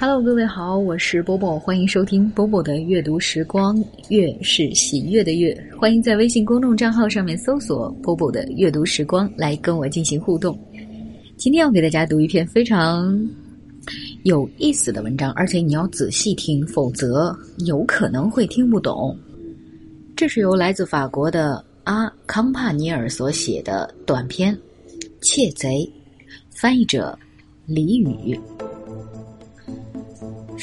Hello，各位好，我是波波，欢迎收听波波的阅读时光。月是喜悦的月，欢迎在微信公众账号上面搜索“波波的阅读时光”来跟我进行互动。今天要给大家读一篇非常有意思的文章，而且你要仔细听，否则有可能会听不懂。这是由来自法国的阿康帕尼尔所写的短篇《窃贼》，翻译者李宇。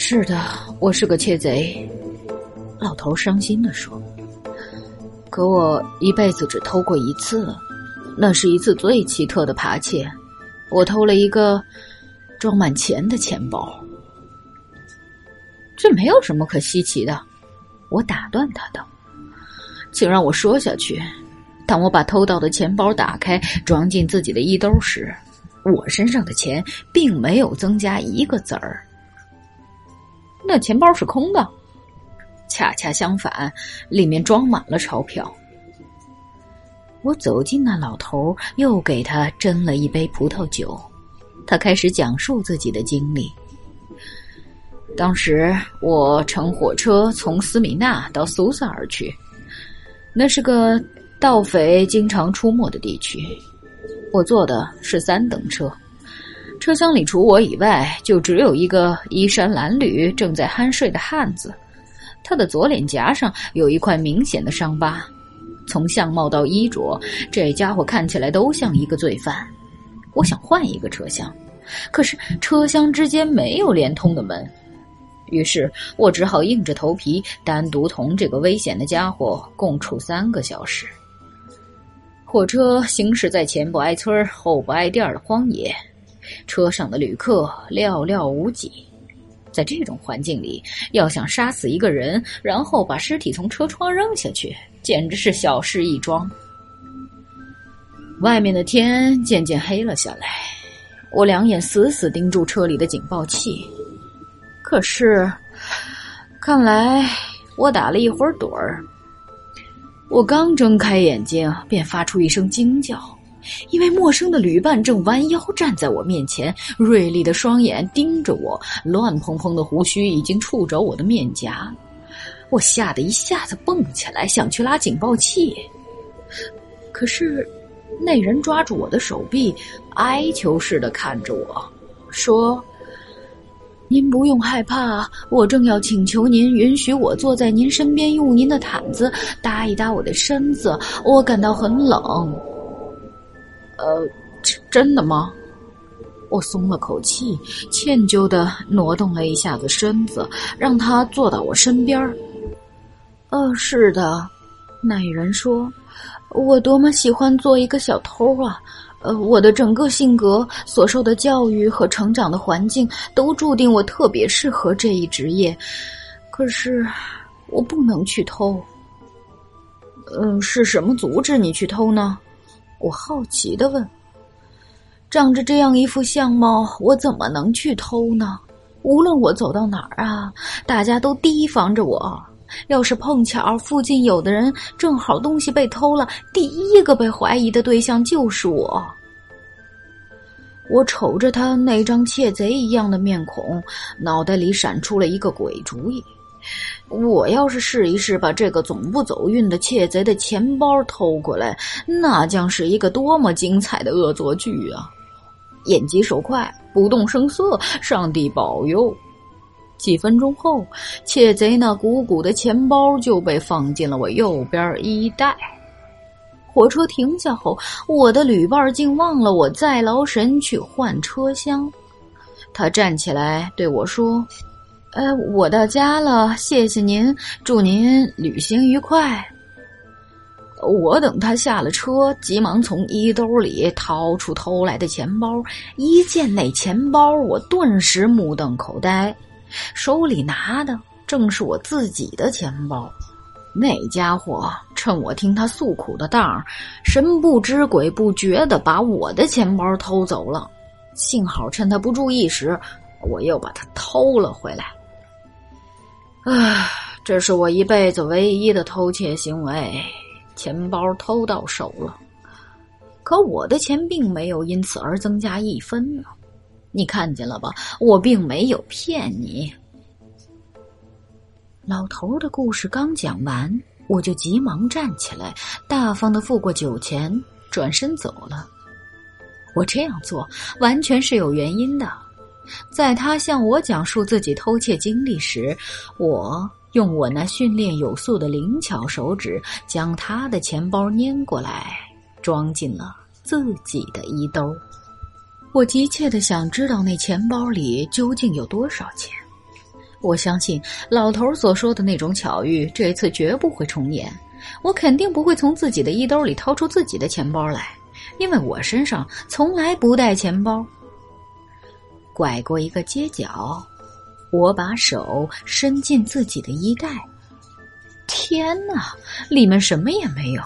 是的，我是个窃贼。老头伤心的说：“可我一辈子只偷过一次，那是一次最奇特的扒窃。我偷了一个装满钱的钱包。这没有什么可稀奇的。”我打断他道：“请让我说下去。当我把偷到的钱包打开，装进自己的衣兜时，我身上的钱并没有增加一个子儿。”那钱包是空的，恰恰相反，里面装满了钞票。我走进那老头，又给他斟了一杯葡萄酒。他开始讲述自己的经历。当时我乘火车从斯米纳到苏萨尔去，那是个盗匪经常出没的地区。我坐的是三等车。车厢里除我以外，就只有一个衣衫褴褛、正在酣睡的汉子。他的左脸颊上有一块明显的伤疤。从相貌到衣着，这家伙看起来都像一个罪犯。我想换一个车厢，可是车厢之间没有连通的门，于是我只好硬着头皮单独同这个危险的家伙共处三个小时。火车行驶在前不挨村后不挨店的荒野。车上的旅客寥寥无几，在这种环境里，要想杀死一个人，然后把尸体从车窗扔下去，简直是小事一桩。外面的天渐渐黑了下来，我两眼死死盯住车里的警报器，可是，看来我打了一会儿盹儿。我刚睁开眼睛，便发出一声惊叫。因为陌生的旅伴正弯腰站在我面前，锐利的双眼盯着我，乱蓬蓬的胡须已经触着我的面颊。我吓得一下子蹦起来，想去拉警报器，可是那人抓住我的手臂，哀求似的看着我说：“您不用害怕，我正要请求您允许我坐在您身边，用您的毯子搭一搭我的身子，我感到很冷。”呃，真的吗？我松了口气，歉疚的挪动了一下子身子，让他坐到我身边儿。呃，是的，那人说：“我多么喜欢做一个小偷啊！呃，我的整个性格、所受的教育和成长的环境都注定我特别适合这一职业。可是，我不能去偷。嗯，是什么阻止你去偷呢？”我好奇的问：“长着这样一副相貌，我怎么能去偷呢？无论我走到哪儿啊，大家都提防着我。要是碰巧附近有的人正好东西被偷了，第一个被怀疑的对象就是我。”我瞅着他那张窃贼一样的面孔，脑袋里闪出了一个鬼主意。我要是试一试把这个总不走运的窃贼的钱包偷过来，那将是一个多么精彩的恶作剧啊！眼疾手快，不动声色，上帝保佑！几分钟后，窃贼那鼓鼓的钱包就被放进了我右边衣袋。火车停下后，我的旅伴竟忘了我再劳神去换车厢。他站起来对我说。呃，我到家了，谢谢您，祝您旅行愉快。我等他下了车，急忙从衣兜里掏出偷来的钱包，一见那钱包，我顿时目瞪口呆，手里拿的正是我自己的钱包。那家伙趁我听他诉苦的当儿神不知鬼不觉的把我的钱包偷走了。幸好趁他不注意时，我又把它偷了回来。唉，这是我一辈子唯一的偷窃行为，钱包偷到手了。可我的钱并没有因此而增加一分呢。你看见了吧？我并没有骗你。”老头的故事刚讲完，我就急忙站起来，大方的付过酒钱，转身走了。我这样做完全是有原因的。在他向我讲述自己偷窃经历时，我用我那训练有素的灵巧手指将他的钱包拈过来，装进了自己的衣兜。我急切的想知道那钱包里究竟有多少钱。我相信老头所说的那种巧遇，这次绝不会重演。我肯定不会从自己的衣兜里掏出自己的钱包来，因为我身上从来不带钱包。拐过一个街角，我把手伸进自己的衣袋。天哪，里面什么也没有！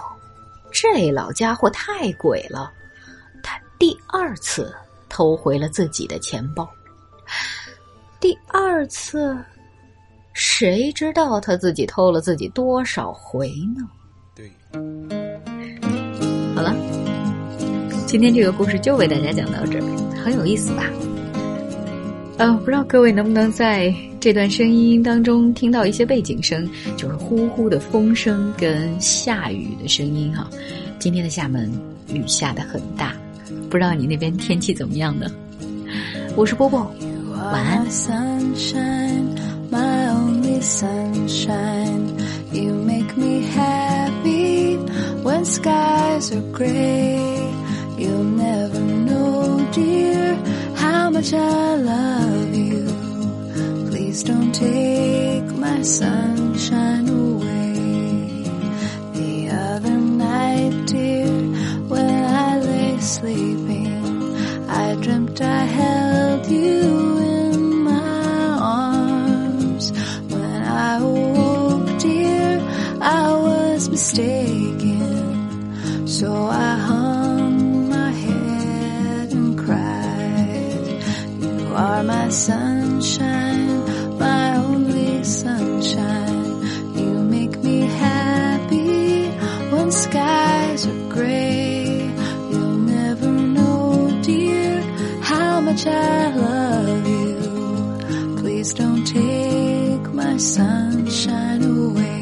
这老家伙太鬼了，他第二次偷回了自己的钱包。第二次，谁知道他自己偷了自己多少回呢？对，好了，今天这个故事就为大家讲到这儿，很有意思吧？呃，不知道各位能不能在这段声音当中听到一些背景声，就是呼呼的风声跟下雨的声音哈。今天的厦门雨下的很大，不知道你那边天气怎么样呢？我是波波，晚安。Much I love you. Please don't take my sunshine away. Sunshine away.